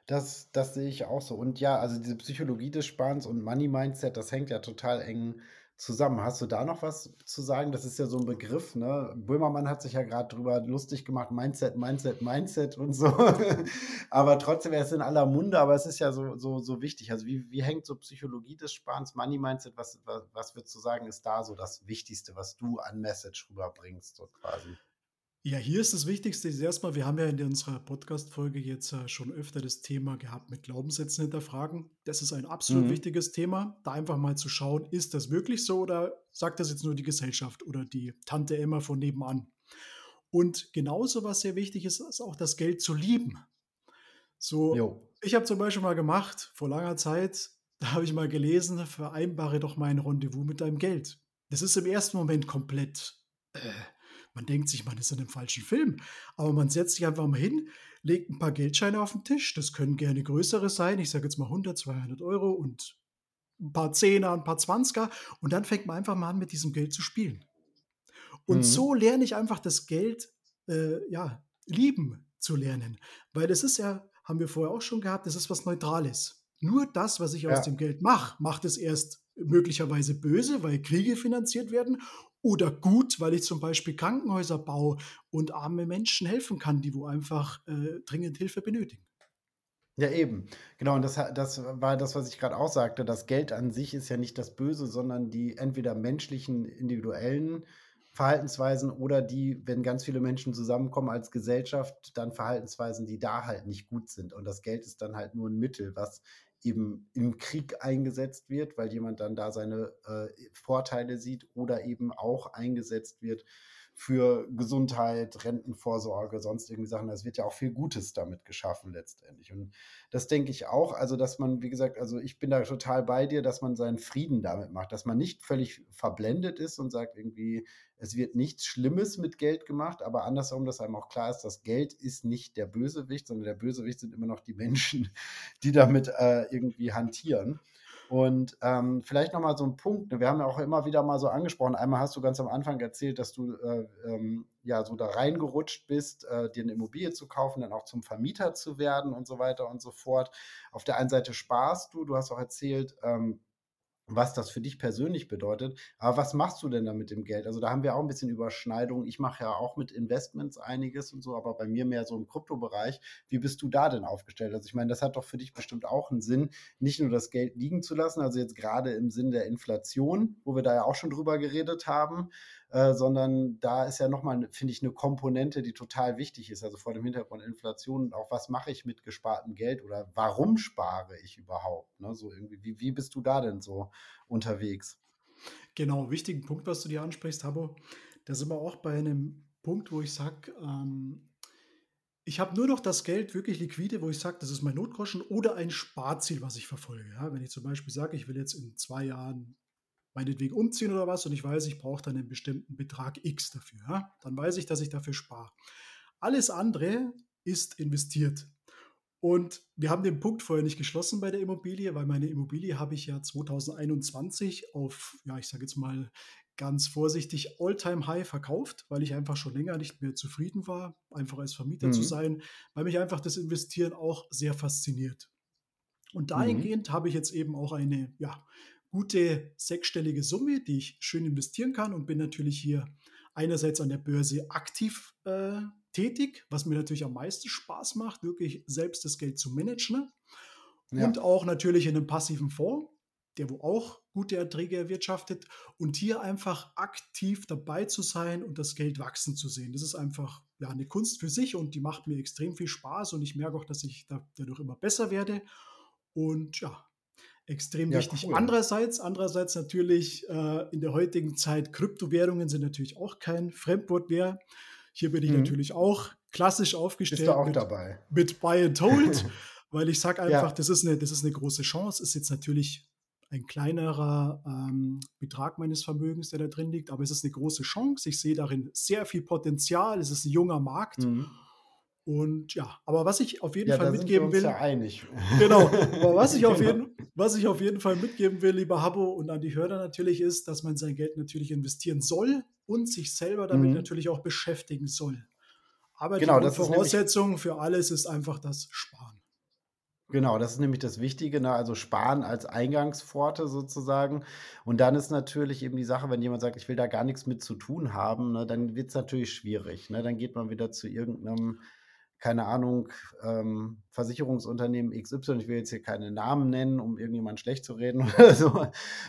das, das sehe ich auch so. Und ja, also diese Psychologie des Sparens und Money Mindset, das hängt ja total eng zusammen. Hast du da noch was zu sagen? Das ist ja so ein Begriff, ne? Böhmermann hat sich ja gerade drüber lustig gemacht, Mindset, Mindset, Mindset und so. aber trotzdem, er ist in aller Munde, aber es ist ja so, so, so wichtig. Also wie, wie hängt so Psychologie des Sparens, Money Mindset, was, was, was würdest du sagen, ist da so das Wichtigste, was du an Message rüberbringst, so quasi?
Ja, hier ist das Wichtigste ist erstmal, wir haben ja in unserer Podcast-Folge jetzt äh, schon öfter das Thema gehabt mit Glaubenssätzen hinterfragen. Das ist ein absolut mhm. wichtiges Thema, da einfach mal zu schauen, ist das wirklich so oder sagt das jetzt nur die Gesellschaft oder die Tante Emma von nebenan? Und genauso, was sehr wichtig ist, ist auch das Geld zu lieben. So, jo. ich habe zum Beispiel mal gemacht, vor langer Zeit, da habe ich mal gelesen, vereinbare doch mein Rendezvous mit deinem Geld. Das ist im ersten Moment komplett äh, man denkt sich, man ist in einem falschen Film. Aber man setzt sich einfach mal hin, legt ein paar Geldscheine auf den Tisch. Das können gerne größere sein. Ich sage jetzt mal 100, 200 Euro und ein paar Zehner, ein paar Zwanziger. Und dann fängt man einfach mal an, mit diesem Geld zu spielen. Und mhm. so lerne ich einfach das Geld, äh, ja, lieben zu lernen. Weil das ist ja, haben wir vorher auch schon gehabt, das ist was Neutrales. Nur das, was ich ja. aus dem Geld mache, macht es erst möglicherweise böse, weil Kriege finanziert werden oder gut, weil ich zum Beispiel Krankenhäuser baue und arme Menschen helfen kann, die wo einfach äh, dringend Hilfe benötigen.
Ja, eben. Genau, und das, das war das, was ich gerade auch sagte. Das Geld an sich ist ja nicht das Böse, sondern die entweder menschlichen, individuellen Verhaltensweisen oder die, wenn ganz viele Menschen zusammenkommen als Gesellschaft, dann Verhaltensweisen, die da halt nicht gut sind. Und das Geld ist dann halt nur ein Mittel, was eben im Krieg eingesetzt wird, weil jemand dann da seine äh, Vorteile sieht oder eben auch eingesetzt wird für Gesundheit, Rentenvorsorge, sonst irgendwie Sachen. Es wird ja auch viel Gutes damit geschaffen letztendlich. Und das denke ich auch. Also, dass man, wie gesagt, also ich bin da total bei dir, dass man seinen Frieden damit macht, dass man nicht völlig verblendet ist und sagt irgendwie, es wird nichts Schlimmes mit Geld gemacht, aber andersherum, dass einem auch klar ist, das Geld ist nicht der Bösewicht, sondern der Bösewicht sind immer noch die Menschen, die damit äh, irgendwie hantieren. Und ähm, vielleicht nochmal so ein Punkt. Ne? Wir haben ja auch immer wieder mal so angesprochen. Einmal hast du ganz am Anfang erzählt, dass du äh, ähm, ja so da reingerutscht bist, äh, dir eine Immobilie zu kaufen, dann auch zum Vermieter zu werden und so weiter und so fort. Auf der einen Seite sparst du. Du hast auch erzählt, ähm, was das für dich persönlich bedeutet. Aber was machst du denn da mit dem Geld? Also da haben wir auch ein bisschen Überschneidung. Ich mache ja auch mit Investments einiges und so, aber bei mir mehr so im Kryptobereich. Wie bist du da denn aufgestellt? Also ich meine, das hat doch für dich bestimmt auch einen Sinn, nicht nur das Geld liegen zu lassen, also jetzt gerade im Sinn der Inflation, wo wir da ja auch schon drüber geredet haben, äh, sondern da ist ja nochmal, finde ich, eine Komponente, die total wichtig ist. Also vor dem Hintergrund Inflation und auch, was mache ich mit gespartem Geld oder warum spare ich überhaupt? Ne? So irgendwie, wie, wie bist du da denn so unterwegs?
Genau, wichtigen Punkt, was du dir ansprichst, Habo. Da sind wir auch bei einem Punkt, wo ich sage, ähm, ich habe nur noch das Geld wirklich liquide, wo ich sage, das ist mein Notgroschen oder ein Sparziel, was ich verfolge. Ja, wenn ich zum Beispiel sage, ich will jetzt in zwei Jahren meinetwegen umziehen oder was und ich weiß, ich brauche dann einen bestimmten Betrag X dafür. Ja? Dann weiß ich, dass ich dafür spare. Alles andere ist investiert. Und wir haben den Punkt vorher nicht geschlossen bei der Immobilie, weil meine Immobilie habe ich ja 2021 auf, ja, ich sage jetzt mal ganz vorsichtig, All-Time-High verkauft, weil ich einfach schon länger nicht mehr zufrieden war, einfach als Vermieter mhm. zu sein, weil mich einfach das Investieren auch sehr fasziniert. Und mhm. dahingehend mhm. habe ich jetzt eben auch eine ja, gute sechsstellige Summe, die ich schön investieren kann und bin natürlich hier einerseits an der Börse aktiv äh, tätig, was mir natürlich am meisten Spaß macht, wirklich selbst das Geld zu managen. Ja. Und auch natürlich in einem passiven Fonds, der wo auch gute Erträge erwirtschaftet und hier einfach aktiv dabei zu sein und das Geld wachsen zu sehen. Das ist einfach ja, eine Kunst für sich und die macht mir extrem viel Spaß und ich merke auch, dass ich dadurch immer besser werde. Und ja, extrem ja, wichtig. Cool. Andererseits, andererseits natürlich äh, in der heutigen Zeit, Kryptowährungen sind natürlich auch kein Fremdwort mehr. Hier bin ich mhm. natürlich auch klassisch aufgestellt. Bist
du auch mit, dabei?
Mit Buy and Hold, weil ich sage einfach, ja. das, ist eine, das ist eine große Chance. Ist jetzt natürlich ein kleinerer ähm, Betrag meines Vermögens, der da drin liegt, aber es ist eine große Chance. Ich sehe darin sehr viel Potenzial. Es ist ein junger Markt. Mhm. Und ja, aber was ich auf jeden ja, Fall mitgeben will. Ja
einig.
Genau. Aber was ich, auf genau. jeden, was ich auf jeden Fall mitgeben will, lieber Habo und an die Hörer natürlich, ist, dass man sein Geld natürlich investieren soll und sich selber damit mhm. natürlich auch beschäftigen soll. Aber genau, die Voraussetzung für alles ist einfach das Sparen.
Genau, das ist nämlich das Wichtige, ne? also Sparen als Eingangspforte sozusagen. Und dann ist natürlich eben die Sache, wenn jemand sagt, ich will da gar nichts mit zu tun haben, ne, dann wird es natürlich schwierig. Ne? Dann geht man wieder zu irgendeinem keine Ahnung, ähm, Versicherungsunternehmen XY, ich will jetzt hier keine Namen nennen, um irgendjemand schlecht zu reden oder so,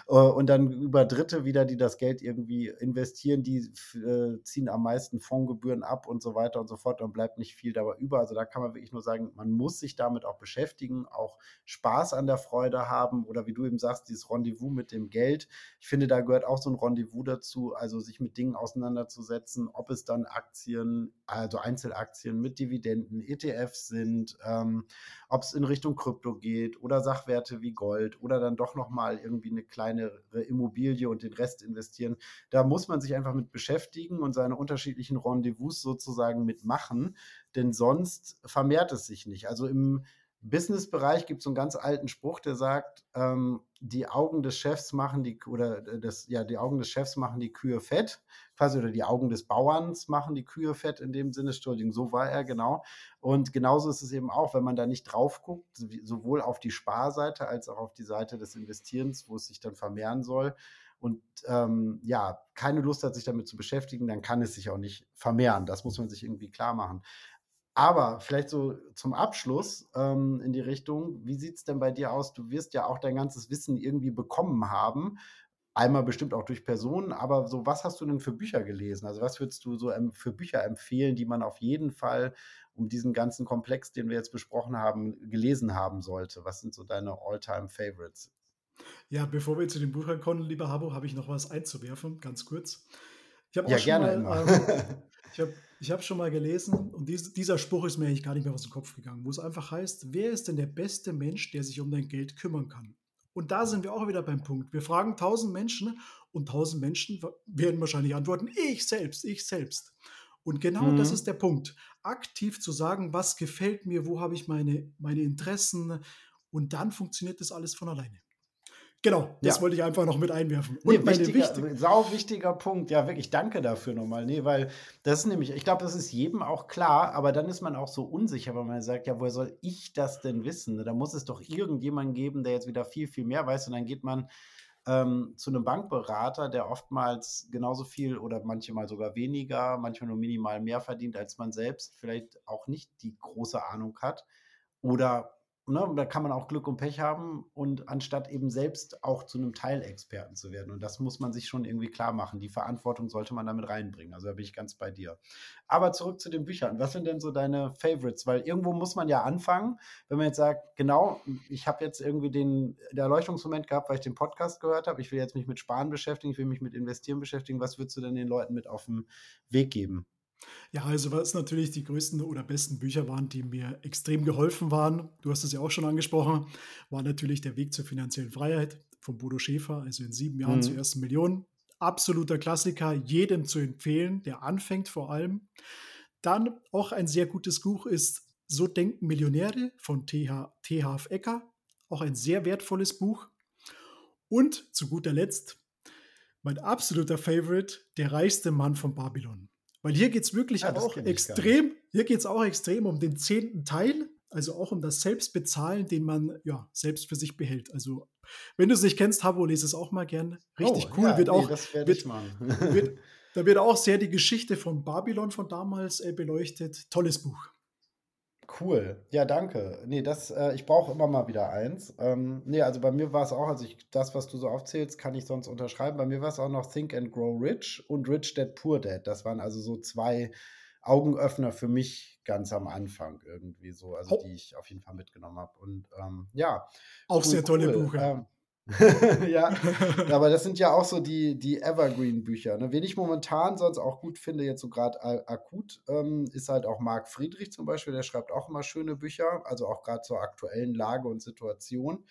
äh, und dann über Dritte wieder, die das Geld irgendwie investieren, die äh, ziehen am meisten Fondsgebühren ab und so weiter und so fort, dann bleibt nicht viel dabei über. Also da kann man wirklich nur sagen, man muss sich damit auch beschäftigen, auch Spaß an der Freude haben oder wie du eben sagst, dieses Rendezvous mit dem Geld. Ich finde, da gehört auch so ein Rendezvous dazu, also sich mit Dingen auseinanderzusetzen, ob es dann Aktien, also Einzelaktien mit Dividenden, ETFs sind, ähm, ob es in Richtung Krypto geht oder Sachwerte wie Gold oder dann doch nochmal irgendwie eine kleinere Immobilie und den Rest investieren. Da muss man sich einfach mit beschäftigen und seine unterschiedlichen Rendezvous sozusagen mitmachen, denn sonst vermehrt es sich nicht. Also im Business-Bereich gibt es so einen ganz alten Spruch, der sagt, ähm, die Augen des Chefs machen die oder das, ja, die Augen des Chefs machen die Kühe fett, quasi oder die Augen des Bauerns machen die Kühe fett in dem Sinne, Entschuldigung, so war er, genau. Und genauso ist es eben auch, wenn man da nicht drauf guckt, sowohl auf die Sparseite als auch auf die Seite des Investierens, wo es sich dann vermehren soll, und ähm, ja, keine Lust hat, sich damit zu beschäftigen, dann kann es sich auch nicht vermehren. Das muss man sich irgendwie klar machen. Aber vielleicht so zum Abschluss ähm, in die Richtung, wie sieht es denn bei dir aus? Du wirst ja auch dein ganzes Wissen irgendwie bekommen haben. Einmal bestimmt auch durch Personen, aber so, was hast du denn für Bücher gelesen? Also, was würdest du so für Bücher empfehlen, die man auf jeden Fall um diesen ganzen Komplex, den wir jetzt besprochen haben, gelesen haben sollte? Was sind so deine All-Time-Favorites?
Ja, bevor wir zu den Büchern kommen, lieber Habo, habe ich noch was einzuwerfen, ganz kurz.
Ich habe ja, gerne
mal, ähm, ich habe ich habe schon mal gelesen und dies, dieser Spruch ist mir eigentlich gar nicht mehr aus dem Kopf gegangen, wo es einfach heißt, wer ist denn der beste Mensch, der sich um dein Geld kümmern kann? Und da sind wir auch wieder beim Punkt. Wir fragen tausend Menschen und tausend Menschen werden wahrscheinlich antworten, ich selbst, ich selbst. Und genau mhm. das ist der Punkt. Aktiv zu sagen, was gefällt mir, wo habe ich meine, meine Interessen und dann funktioniert das alles von alleine. Genau, das ja. wollte ich einfach noch mit einwerfen.
Und nee, wichtiger, wichtig sau wichtiger Punkt. Ja, wirklich, danke dafür nochmal. Nee, weil das ist nämlich, ich glaube, das ist jedem auch klar, aber dann ist man auch so unsicher, weil man sagt, ja, woher soll ich das denn wissen? Da muss es doch irgendjemanden geben, der jetzt wieder viel, viel mehr weiß. Und dann geht man ähm, zu einem Bankberater, der oftmals genauso viel oder manchmal sogar weniger, manchmal nur minimal mehr verdient, als man selbst vielleicht auch nicht die große Ahnung hat. Oder Ne, da kann man auch Glück und Pech haben und anstatt eben selbst auch zu einem Teilexperten zu werden. Und das muss man sich schon irgendwie klar machen. Die Verantwortung sollte man damit reinbringen. Also da bin ich ganz bei dir. Aber zurück zu den Büchern. Was sind denn so deine Favorites? Weil irgendwo muss man ja anfangen, wenn man jetzt sagt, genau, ich habe jetzt irgendwie den, Erleuchtungsmoment gehabt, weil ich den Podcast gehört habe. Ich will jetzt mich mit Sparen beschäftigen, ich will mich mit Investieren beschäftigen. Was würdest du denn den Leuten mit auf den Weg geben?
Ja, also was natürlich die größten oder besten Bücher waren, die mir extrem geholfen waren, du hast es ja auch schon angesprochen, war natürlich Der Weg zur finanziellen Freiheit von Bodo Schäfer, also in sieben Jahren mhm. zur ersten Million. Absoluter Klassiker, jedem zu empfehlen, der anfängt vor allem. Dann auch ein sehr gutes Buch ist So denken Millionäre von T.H. F. Ecker, auch ein sehr wertvolles Buch. Und zu guter Letzt mein absoluter Favorite, Der reichste Mann von Babylon weil hier geht es wirklich ja, auch extrem, hier geht es auch extrem um den zehnten Teil, also auch um das Selbstbezahlen, den man ja selbst für sich behält. Also wenn du es nicht kennst, Habo, lese es auch mal gern. Richtig oh, cool. Ja, wird nee, auch, wird, wird, da wird auch sehr die Geschichte von Babylon von damals äh, beleuchtet. Tolles Buch.
Cool. Ja, danke. Nee, das, äh, ich brauche immer mal wieder eins. Ähm, nee, also bei mir war es auch, also ich, das, was du so aufzählst, kann ich sonst unterschreiben. Bei mir war es auch noch Think and Grow Rich und Rich Dad Poor Dad. Das waren also so zwei Augenöffner für mich ganz am Anfang irgendwie so, also oh. die ich auf jeden Fall mitgenommen habe. Und ähm, ja.
Auch cool, sehr tolle cool. Bücher.
Ähm, ja, aber das sind ja auch so die, die Evergreen-Bücher. Ne? Wen ich momentan sonst auch gut finde, jetzt so gerade akut, ähm, ist halt auch Marc Friedrich zum Beispiel, der schreibt auch immer schöne Bücher, also auch gerade zur aktuellen Lage und Situation.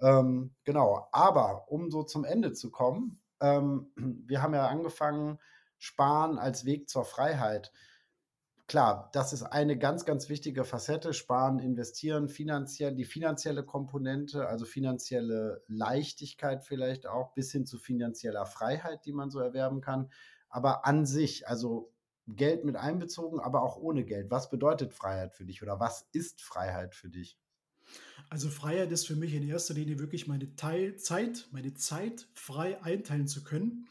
Ähm, genau, aber um so zum Ende zu kommen, ähm, wir haben ja angefangen, Sparen als Weg zur Freiheit klar, das ist eine ganz, ganz wichtige Facette. Sparen, investieren, finanziell, die finanzielle Komponente, also finanzielle Leichtigkeit vielleicht auch, bis hin zu finanzieller Freiheit, die man so erwerben kann. Aber an sich, also Geld mit einbezogen, aber auch ohne Geld. Was bedeutet Freiheit für dich oder was ist Freiheit für dich?
Also Freiheit ist für mich in erster Linie wirklich meine Teilzeit, meine Zeit frei einteilen zu können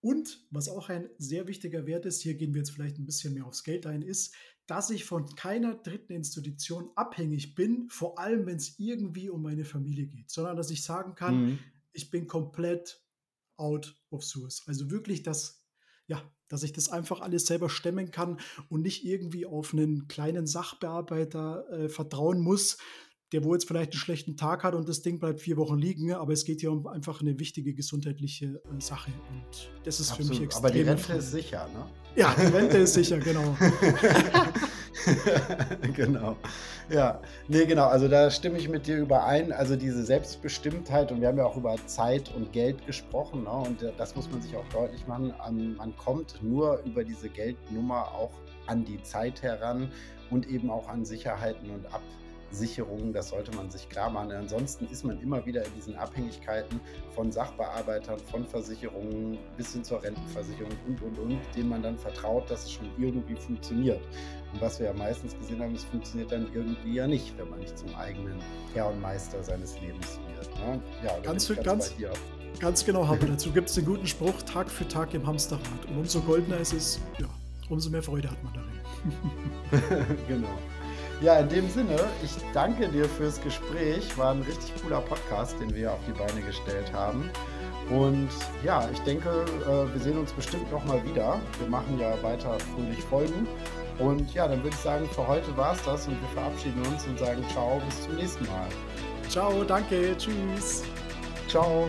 und was auch ein sehr wichtiger Wert ist, hier gehen wir jetzt vielleicht ein bisschen mehr aufs Geld ein, ist dass ich von keiner dritten Institution abhängig bin, vor allem wenn es irgendwie um meine Familie geht, sondern dass ich sagen kann, mhm. ich bin komplett out of source. Also wirklich, dass, ja, dass ich das einfach alles selber stemmen kann und nicht irgendwie auf einen kleinen Sachbearbeiter äh, vertrauen muss, der wo jetzt vielleicht einen schlechten Tag hat und das Ding bleibt vier Wochen liegen, aber es geht hier um einfach eine wichtige gesundheitliche äh, Sache und das ist Absolut. für mich extrem.
Aber die Rente ist sicher, ne?
Ja, die Rente ist sicher, genau.
genau. Ja, nee, genau. Also da stimme ich mit dir überein. Also diese Selbstbestimmtheit und wir haben ja auch über Zeit und Geld gesprochen. Ne? Und das muss man sich auch deutlich machen. Man kommt nur über diese Geldnummer auch an die Zeit heran und eben auch an Sicherheiten und Ab Sicherungen, das sollte man sich klar machen. Ansonsten ist man immer wieder in diesen Abhängigkeiten von Sachbearbeitern, von Versicherungen bis hin zur Rentenversicherung und, und, und, denen man dann vertraut, dass es schon irgendwie funktioniert. Und was wir ja meistens gesehen haben, es funktioniert dann irgendwie ja nicht, wenn man nicht zum eigenen Herr und Meister seines Lebens wird. Ne?
Ja, ganz, ganz, ganz, ganz genau, aber dazu gibt es den guten Spruch, Tag für Tag im Hamsterrad. Und umso goldener ist es, ja, umso mehr Freude hat man darin.
genau. Ja, in dem Sinne, ich danke dir fürs Gespräch. War ein richtig cooler Podcast, den wir auf die Beine gestellt haben. Und ja, ich denke, äh, wir sehen uns bestimmt nochmal wieder. Wir machen ja weiter fröhlich Folgen. Und ja, dann würde ich sagen, für heute war es das und wir verabschieden uns und sagen ciao, bis zum nächsten Mal.
Ciao, danke, tschüss.
Ciao.